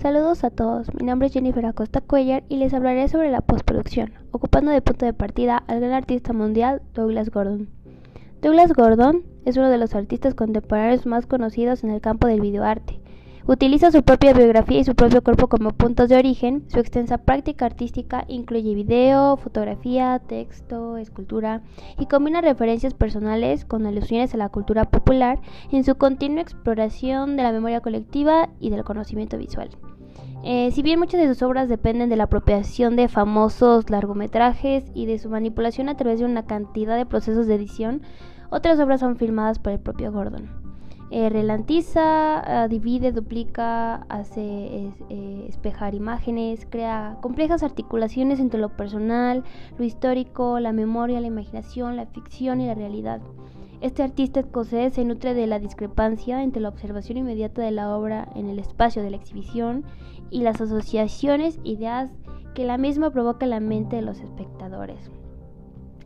Saludos a todos, mi nombre es Jennifer Acosta Cuellar y les hablaré sobre la postproducción, ocupando de punto de partida al gran artista mundial Douglas Gordon. Douglas Gordon es uno de los artistas contemporáneos más conocidos en el campo del videoarte. Utiliza su propia biografía y su propio cuerpo como puntos de origen. Su extensa práctica artística incluye video, fotografía, texto, escultura y combina referencias personales con alusiones a la cultura popular en su continua exploración de la memoria colectiva y del conocimiento visual. Eh, si bien muchas de sus obras dependen de la apropiación de famosos largometrajes y de su manipulación a través de una cantidad de procesos de edición, otras obras son filmadas por el propio Gordon eh, relantiza, ah, divide, duplica, hace eh, espejar imágenes, crea complejas articulaciones entre lo personal, lo histórico, la memoria, la imaginación, la ficción y la realidad. Este artista escocés se nutre de la discrepancia entre la observación inmediata de la obra en el espacio de la exhibición y las asociaciones, ideas que la misma provoca en la mente de los espectadores.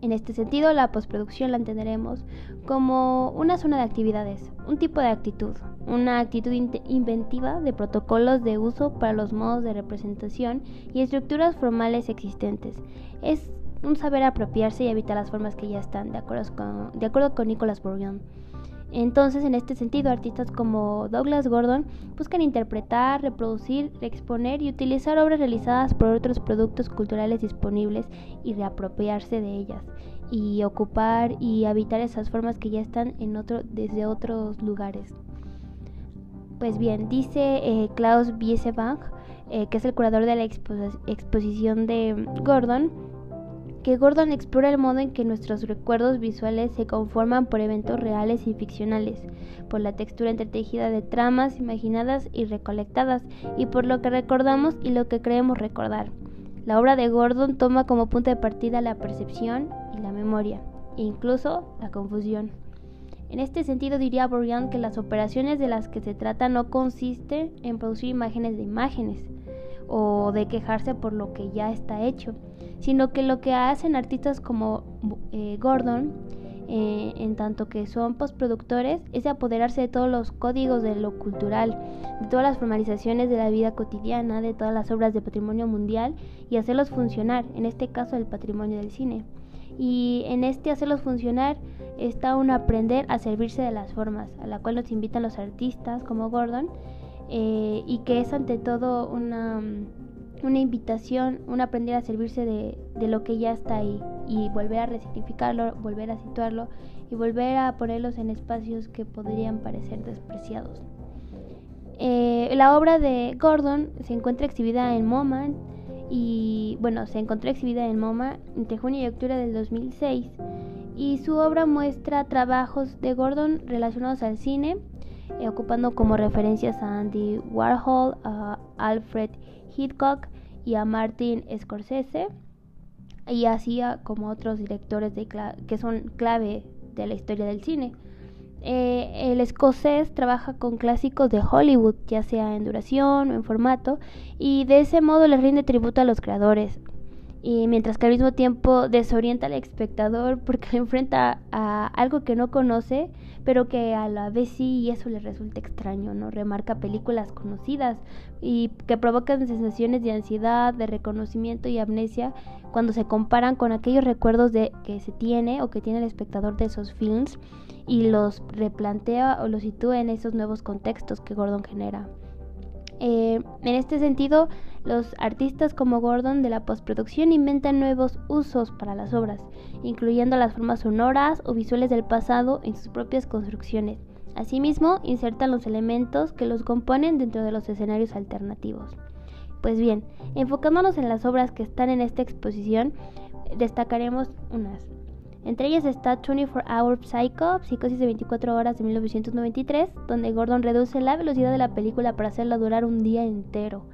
En este sentido, la postproducción la entenderemos como una zona de actividades, un tipo de actitud, una actitud inventiva de protocolos de uso para los modos de representación y estructuras formales existentes. Es un saber apropiarse y evitar las formas que ya están, de acuerdo con, de acuerdo con Nicolas Bourgeon. Entonces, en este sentido, artistas como Douglas Gordon buscan interpretar, reproducir, exponer y utilizar obras realizadas por otros productos culturales disponibles y reapropiarse de ellas y ocupar y habitar esas formas que ya están en otro, desde otros lugares. Pues bien, dice eh, Klaus Biesebach, eh, que es el curador de la exposición de Gordon, que Gordon explora el modo en que nuestros recuerdos visuales se conforman por eventos reales y ficcionales, por la textura entretejida de tramas imaginadas y recolectadas, y por lo que recordamos y lo que creemos recordar. La obra de Gordon toma como punto de partida la percepción y la memoria, e incluso la confusión. En este sentido diría Bourdieu que las operaciones de las que se trata no consiste en producir imágenes de imágenes, o de quejarse por lo que ya está hecho, sino que lo que hacen artistas como eh, Gordon, eh, en tanto que son postproductores, es apoderarse de todos los códigos de lo cultural, de todas las formalizaciones de la vida cotidiana, de todas las obras de patrimonio mundial y hacerlos funcionar, en este caso el patrimonio del cine. Y en este hacerlos funcionar está un aprender a servirse de las formas, a la cual nos invitan los artistas como Gordon, eh, y que es ante todo una, una invitación, un aprender a servirse de, de, lo que ya está ahí y volver a resignificarlo, volver a situarlo y volver a ponerlos en espacios que podrían parecer despreciados. Eh, la obra de Gordon se encuentra exhibida en MoMA y bueno, se encontró exhibida en MoMA entre junio y octubre del 2006 y su obra muestra trabajos de Gordon relacionados al cine, eh, ocupando como referencias a Andy Warhol, a Alfred Hitchcock y a Martin Scorsese, y así como otros directores de que son clave de la historia del cine. Eh, el escocés trabaja con clásicos de Hollywood, ya sea en duración o en formato, y de ese modo le rinde tributo a los creadores, y mientras que al mismo tiempo desorienta al espectador porque le enfrenta a algo que no conoce, pero que a la vez sí y eso le resulta extraño, ¿no? Remarca películas conocidas y que provocan sensaciones de ansiedad, de reconocimiento y amnesia cuando se comparan con aquellos recuerdos de que se tiene o que tiene el espectador de esos films y los replantea o los sitúa en esos nuevos contextos que Gordon genera. Eh, en este sentido, los artistas como Gordon de la postproducción inventan nuevos usos para las obras, incluyendo las formas sonoras o visuales del pasado en sus propias construcciones. Asimismo, insertan los elementos que los componen dentro de los escenarios alternativos. Pues bien, enfocándonos en las obras que están en esta exposición, destacaremos unas. Entre ellas está 24 Hour Psycho, Psicosis de 24 horas de 1993, donde Gordon reduce la velocidad de la película para hacerla durar un día entero.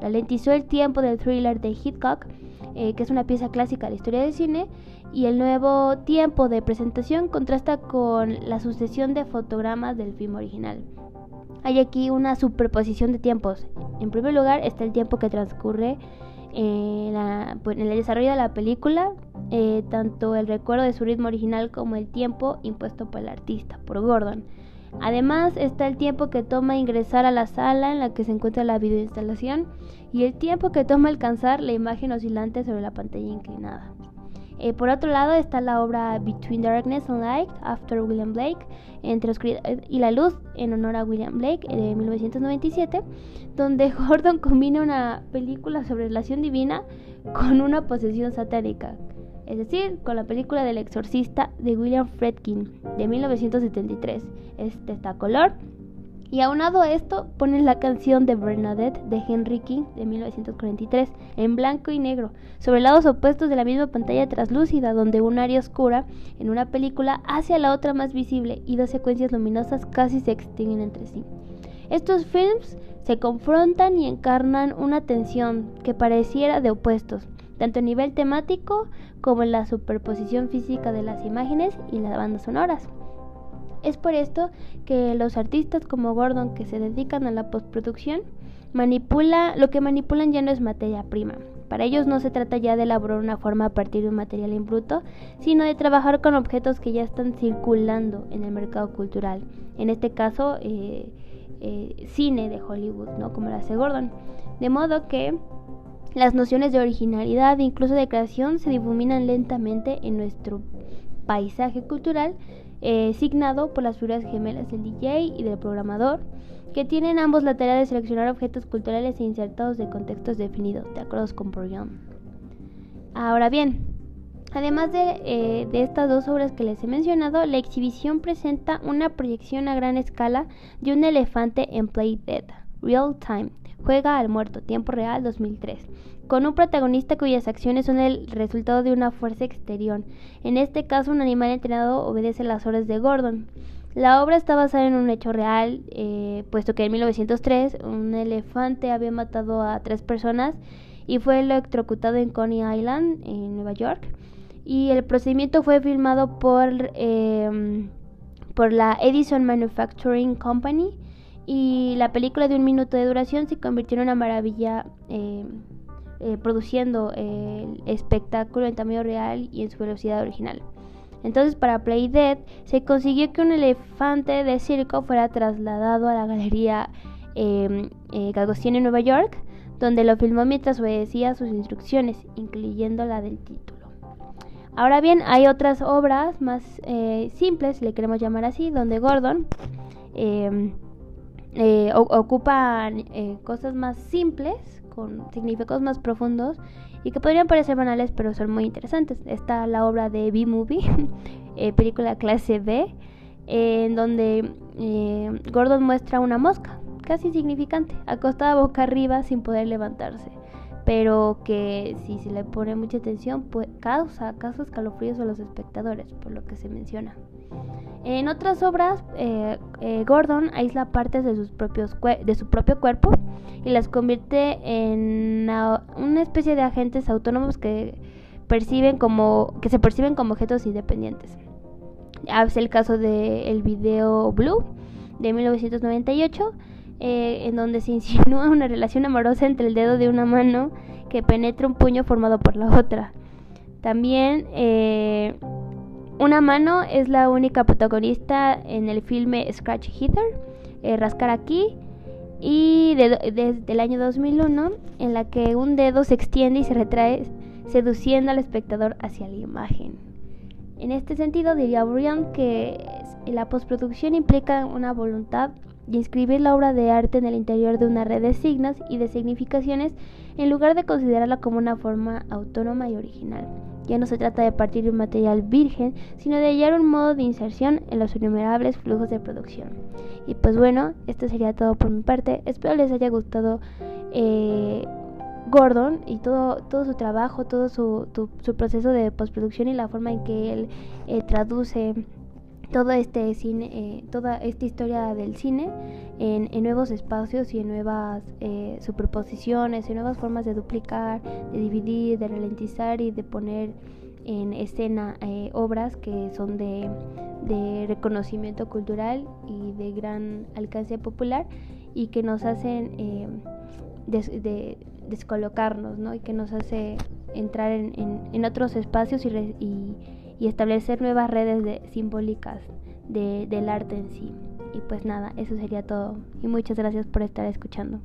Ralentizó el tiempo del thriller de Hitchcock, eh, que es una pieza clásica de la historia del cine, y el nuevo tiempo de presentación contrasta con la sucesión de fotogramas del film original. Hay aquí una superposición de tiempos. En primer lugar está el tiempo que transcurre pues, en, el desarrollo de la película, eh, tanto el recuerdo de su ritmo original como el tiempo impuesto por el artista, por Gordon. Además está el tiempo que toma ingresar a la sala en la que se encuentra la videoinstalación y el tiempo que toma alcanzar la imagen oscilante sobre la pantalla inclinada. Eh, por otro lado está la obra Between Darkness and Light, After William Blake, Entre Oscuridad y la Luz, en honor a William Blake, de 1997, donde Gordon combina una película sobre relación divina con una posesión satánica, es decir, con la película del exorcista de William Fredkin, de 1973. Este está color y aunado a esto, ponen la canción de Bernadette de Henry King de 1943 en blanco y negro, sobre lados opuestos de la misma pantalla translúcida, donde un área oscura en una película hace la otra más visible y dos secuencias luminosas casi se extinguen entre sí. Estos films se confrontan y encarnan una tensión que pareciera de opuestos, tanto a nivel temático como en la superposición física de las imágenes y las bandas sonoras. Es por esto que los artistas como Gordon que se dedican a la postproducción manipula, lo que manipulan ya no es materia prima. Para ellos no se trata ya de elaborar una forma a partir de un material en sino de trabajar con objetos que ya están circulando en el mercado cultural. En este caso, eh, eh, cine de Hollywood, ¿no? Como lo hace Gordon. De modo que las nociones de originalidad e incluso de creación se difuminan lentamente en nuestro paisaje cultural eh, signado por las figuras gemelas del DJ y del programador, que tienen ambos la tarea de seleccionar objetos culturales e insertados de contextos definidos, de acuerdo con Bourdieu. Ahora bien, además de, eh, de, estas dos obras que les he mencionado, la exhibición presenta una proyección a gran escala de un elefante en Play Dead, Real Time, Juega al Muerto, Tiempo Real 2003, con un protagonista cuyas acciones son el resultado de una fuerza exterior. En este caso, un animal entrenado obedece las órdenes de Gordon. La obra está basada en un hecho real, eh, puesto que en 1903 un elefante había matado a tres personas y fue electrocutado en Coney Island, en Nueva York. Y el procedimiento fue filmado por, em, por la Edison Manufacturing Company y la película de un minuto de duración se convirtió en una maravilla. Em, eh, produciendo el espectáculo en tamaño real y en su velocidad original. Entonces para Play Dead se consiguió que un elefante de circo fuera trasladado a la galería eh, eh, en Nueva York, donde lo filmó mientras obedecía sus instrucciones, incluyendo la del título. Ahora bien, hay otras obras más eh, simples, si le queremos llamar así, donde Gordon em, ocupa cosas más simples con significados más profundos y que podrían parecer banales pero son muy interesantes. Está la obra de B-Movie, eh, película clase B, en donde eh, Gordon muestra una mosca, casi insignificante, acostada boca arriba sin poder levantarse, pero que si se le pone mucha atención pues, causa, causa escalofríos a los espectadores, por lo que se menciona. En otras obras, eh, eh, Gordon aísla partes de, sus propios de su propio cuerpo y las convierte en una especie de agentes autónomos que, perciben como, que se perciben como objetos independientes. Es el caso del video Blue de 1998, eh, en donde se insinúa una relación amorosa entre el dedo de una mano que penetra un puño formado por la otra. También una mano es la única protagonista en el filme Scratch Hither, eh, Rascar aquí, y desde el año 2001, en la que un dedo se extiende y se retrae, seduciendo al espectador hacia la imagen. En este sentido, diría Brian que la postproducción implica una voluntad de inscribir la obra de arte en el interior de una red de signos y de significaciones en lugar de considerarla como una forma autónoma y original. Ya no se trata de partir de un material virgen, sino de hallar un modo de inserción en los innumerables flujos de producción. Y pues bueno, esto sería todo por mi parte. Espero les haya gustado eh, Gordon y todo, todo su trabajo, todo su, proceso de postproducción y la forma en que él eh, traduce todo este cine, eh, toda esta historia del cine en, nuevos espacios y en nuevas eh, superposiciones, en nuevas formas de duplicar, de dividir, de ralentizar y de poner en escena eh, obras que son de, reconocimiento cultural y de gran alcance popular y que nos hacen descolocarnos ¿no? y que nos hace entrar en, otros espacios y, y y establecer nuevas redes de, simbólicas del arte en sí. Y pues nada, eso sería todo. Y muchas gracias por estar escuchando.